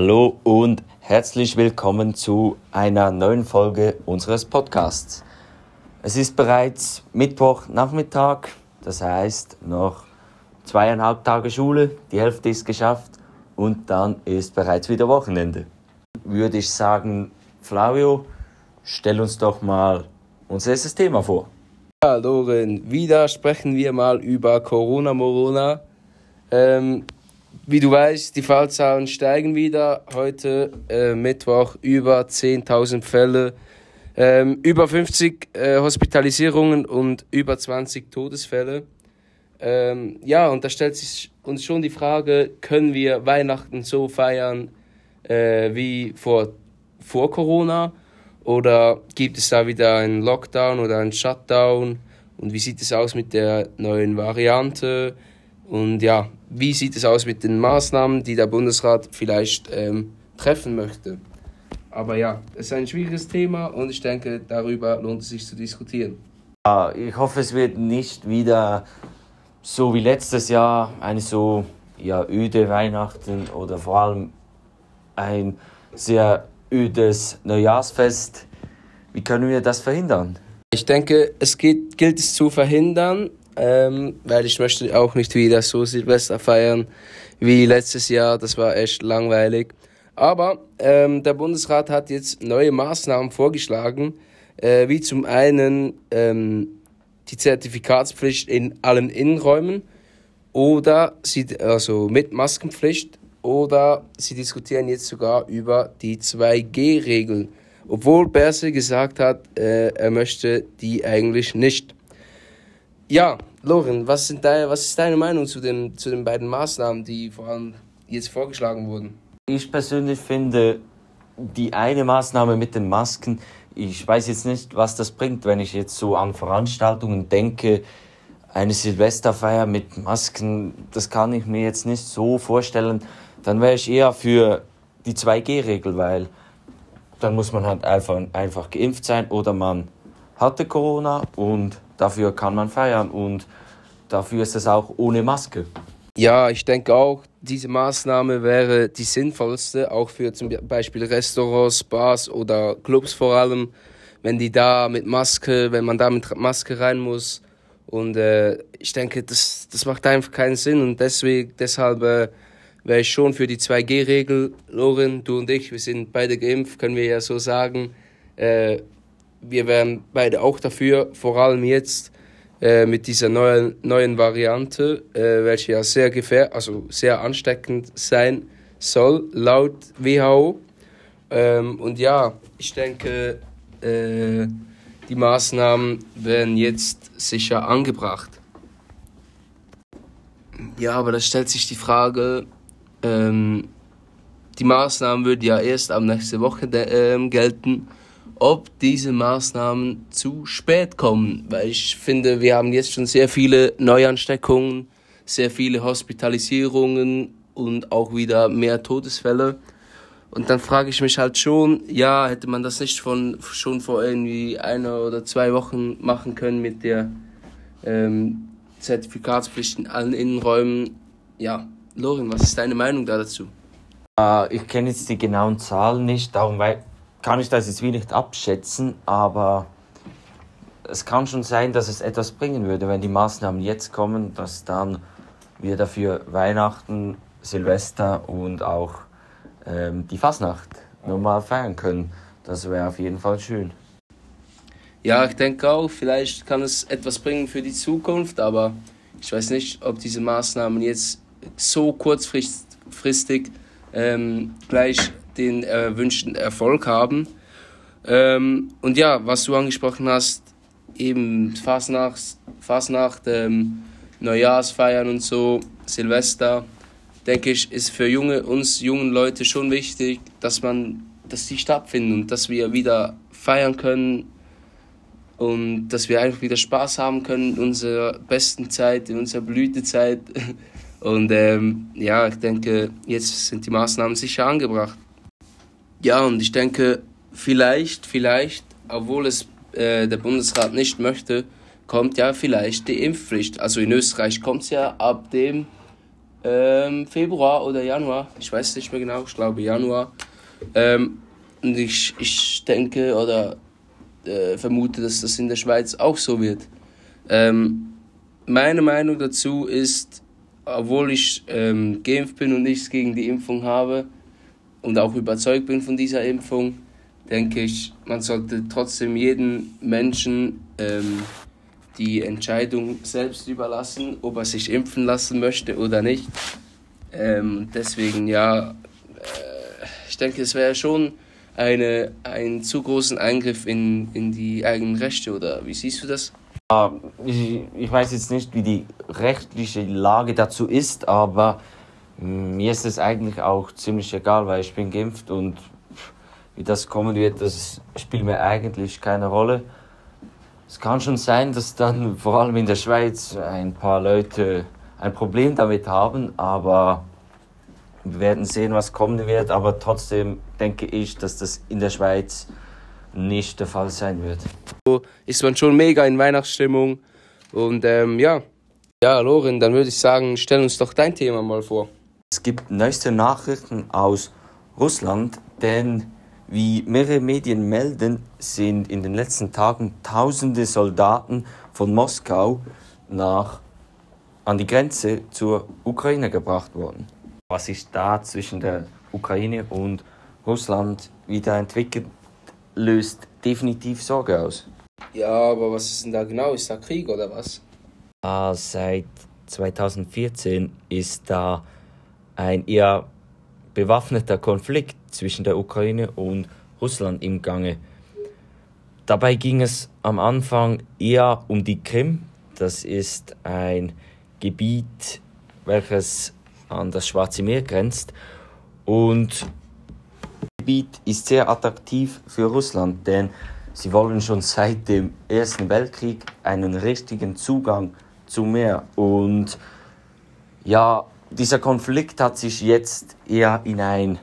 Hallo und herzlich willkommen zu einer neuen Folge unseres Podcasts. Es ist bereits Mittwochnachmittag, das heißt noch zweieinhalb Tage Schule, die Hälfte ist geschafft und dann ist bereits wieder Wochenende. Würde ich sagen, Flavio, stell uns doch mal unser erstes Thema vor. Ja, Loren, wieder sprechen wir mal über Corona Morona. Ähm, wie du weißt, die Fallzahlen steigen wieder. Heute äh, Mittwoch über 10.000 Fälle, ähm, über 50 äh, Hospitalisierungen und über 20 Todesfälle. Ähm, ja, und da stellt sich uns schon die Frage, können wir Weihnachten so feiern äh, wie vor, vor Corona? Oder gibt es da wieder einen Lockdown oder einen Shutdown? Und wie sieht es aus mit der neuen Variante? Und ja, wie sieht es aus mit den Maßnahmen, die der Bundesrat vielleicht ähm, treffen möchte? Aber ja, es ist ein schwieriges Thema und ich denke, darüber lohnt es sich zu diskutieren. Ja, ich hoffe, es wird nicht wieder so wie letztes Jahr eine so ja, öde Weihnachten oder vor allem ein sehr ödes Neujahrsfest. Wie können wir das verhindern? Ich denke, es geht, gilt es zu verhindern, ähm, weil ich möchte auch nicht wieder so Silvester feiern wie letztes Jahr. Das war echt langweilig. Aber ähm, der Bundesrat hat jetzt neue Maßnahmen vorgeschlagen, äh, wie zum einen ähm, die Zertifikatspflicht in allen Innenräumen oder sie, also mit Maskenpflicht oder sie diskutieren jetzt sogar über die 2G-Regeln, obwohl Berse gesagt hat, äh, er möchte die eigentlich nicht. Ja, Loren, was, sind deine, was ist deine Meinung zu den, zu den beiden Maßnahmen, die vor allem jetzt vorgeschlagen wurden? Ich persönlich finde die eine Maßnahme mit den Masken, ich weiß jetzt nicht, was das bringt, wenn ich jetzt so an Veranstaltungen denke. Eine Silvesterfeier mit Masken, das kann ich mir jetzt nicht so vorstellen. Dann wäre ich eher für die 2G-Regel, weil dann muss man halt einfach, einfach geimpft sein oder man hatte Corona und dafür kann man feiern und dafür ist es auch ohne Maske. Ja, ich denke auch, diese Maßnahme wäre die sinnvollste, auch für zum Beispiel Restaurants, Bars oder Clubs vor allem, wenn die da mit Maske, wenn man da mit Maske rein muss. Und äh, ich denke, das, das macht einfach keinen Sinn und deswegen, deshalb äh, wäre ich schon für die 2G-Regel. Loren, du und ich, wir sind beide geimpft, können wir ja so sagen. Äh, wir wären beide auch dafür, vor allem jetzt äh, mit dieser neuen, neuen Variante, äh, welche ja sehr gefähr also sehr ansteckend sein soll, laut WHO. Ähm, und ja, ich denke, äh, die Maßnahmen werden jetzt sicher angebracht. Ja, aber da stellt sich die Frage, ähm, die Maßnahmen würden ja erst ab nächste Woche äh, gelten ob diese Maßnahmen zu spät kommen, weil ich finde, wir haben jetzt schon sehr viele Neuansteckungen, sehr viele Hospitalisierungen und auch wieder mehr Todesfälle. Und dann frage ich mich halt schon, ja, hätte man das nicht von, schon vor irgendwie einer oder zwei Wochen machen können mit der ähm, Zertifikatspflicht in allen Innenräumen? Ja, Lorin, was ist deine Meinung da dazu? Äh, ich kenne jetzt die genauen Zahlen nicht, darum kann ich das jetzt wie nicht abschätzen, aber es kann schon sein, dass es etwas bringen würde, wenn die Maßnahmen jetzt kommen, dass dann wir dafür Weihnachten, Silvester und auch ähm, die Fasnacht normal feiern können. Das wäre auf jeden Fall schön. Ja, ich denke auch, vielleicht kann es etwas bringen für die Zukunft, aber ich weiß nicht, ob diese Maßnahmen jetzt so kurzfristig ähm, gleich den erwünschten Erfolg haben. Ähm, und ja, was du angesprochen hast, eben Fasnacht, Fasnacht ähm, Neujahrsfeiern und so, Silvester, denke ich, ist für junge, uns jungen Leute schon wichtig, dass man, dass die stattfinden und dass wir wieder feiern können und dass wir einfach wieder Spaß haben können in unserer besten Zeit, in unserer Blütezeit. Und ähm, ja, ich denke, jetzt sind die Maßnahmen sicher angebracht. Ja, und ich denke, vielleicht, vielleicht, obwohl es äh, der Bundesrat nicht möchte, kommt ja vielleicht die Impfpflicht. Also in Österreich kommt es ja ab dem ähm, Februar oder Januar, ich weiß nicht mehr genau, ich glaube Januar. Ähm, und ich, ich denke oder äh, vermute, dass das in der Schweiz auch so wird. Ähm, meine Meinung dazu ist, obwohl ich ähm, geimpft bin und nichts gegen die Impfung habe und auch überzeugt bin von dieser Impfung, denke ich, man sollte trotzdem jeden Menschen ähm, die Entscheidung selbst überlassen, ob er sich impfen lassen möchte oder nicht. Ähm, deswegen ja, äh, ich denke, es wäre schon eine, einen zu großen Eingriff in, in die eigenen Rechte, oder wie siehst du das? Ich, ich weiß jetzt nicht, wie die rechtliche Lage dazu ist, aber mir ist es eigentlich auch ziemlich egal, weil ich bin geimpft und wie das kommen wird, das spielt mir eigentlich keine Rolle. Es kann schon sein, dass dann vor allem in der Schweiz ein paar Leute ein Problem damit haben, aber wir werden sehen, was kommen wird. Aber trotzdem denke ich, dass das in der Schweiz nicht der Fall sein wird. Ist man schon mega in Weihnachtsstimmung und ähm, ja. Ja, Loren, dann würde ich sagen, stell uns doch dein Thema mal vor. Es gibt neueste Nachrichten aus Russland, denn wie mehrere Medien melden, sind in den letzten Tagen tausende Soldaten von Moskau nach, an die Grenze zur Ukraine gebracht worden. Was sich da zwischen der Ukraine und Russland wieder entwickelt, löst definitiv Sorge aus. Ja, aber was ist denn da genau? Ist da Krieg oder was? Ah, seit 2014 ist da ein eher bewaffneter Konflikt zwischen der Ukraine und Russland im Gange. Dabei ging es am Anfang eher um die Krim. Das ist ein Gebiet, welches an das Schwarze Meer grenzt. Und das Gebiet ist sehr attraktiv für Russland, denn sie wollen schon seit dem Ersten Weltkrieg einen richtigen Zugang zum Meer. Und ja, dieser Konflikt hat sich jetzt eher in ein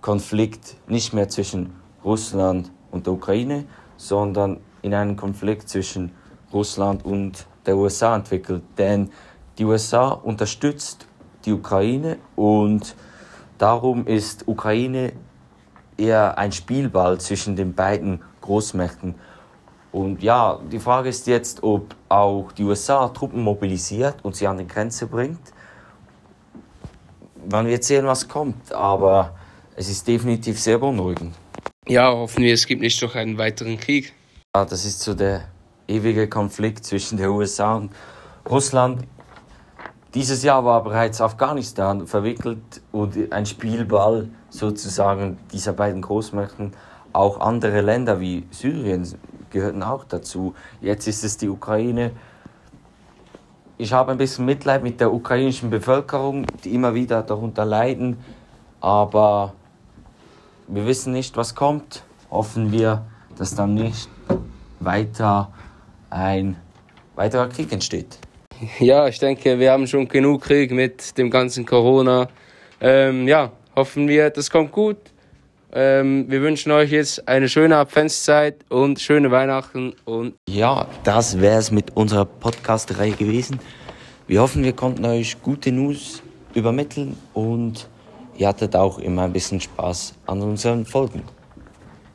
Konflikt nicht mehr zwischen Russland und der Ukraine, sondern in einen Konflikt zwischen Russland und der USA entwickelt. Denn die USA unterstützt die Ukraine und darum ist Ukraine eher ein Spielball zwischen den beiden Großmächten. Und ja, die Frage ist jetzt, ob auch die USA Truppen mobilisiert und sie an die Grenze bringt man wird sehen, was kommt, aber es ist definitiv sehr beunruhigend. Ja, hoffen wir, es gibt nicht noch einen weiteren Krieg. Ja, das ist so der ewige Konflikt zwischen den USA und Russland. Dieses Jahr war bereits Afghanistan verwickelt und ein Spielball sozusagen dieser beiden Großmächten. Auch andere Länder wie Syrien gehörten auch dazu. Jetzt ist es die Ukraine ich habe ein bisschen Mitleid mit der ukrainischen Bevölkerung, die immer wieder darunter leiden. Aber wir wissen nicht, was kommt. Hoffen wir, dass dann nicht weiter ein weiterer Krieg entsteht. Ja, ich denke, wir haben schon genug Krieg mit dem ganzen Corona. Ähm, ja, hoffen wir, das kommt gut. Ähm, wir wünschen euch jetzt eine schöne Adventszeit und schöne Weihnachten. Und ja, das wäre es mit unserer Podcast-Reihe gewesen. Wir hoffen, wir konnten euch gute News übermitteln und ihr hattet auch immer ein bisschen Spaß an unseren Folgen.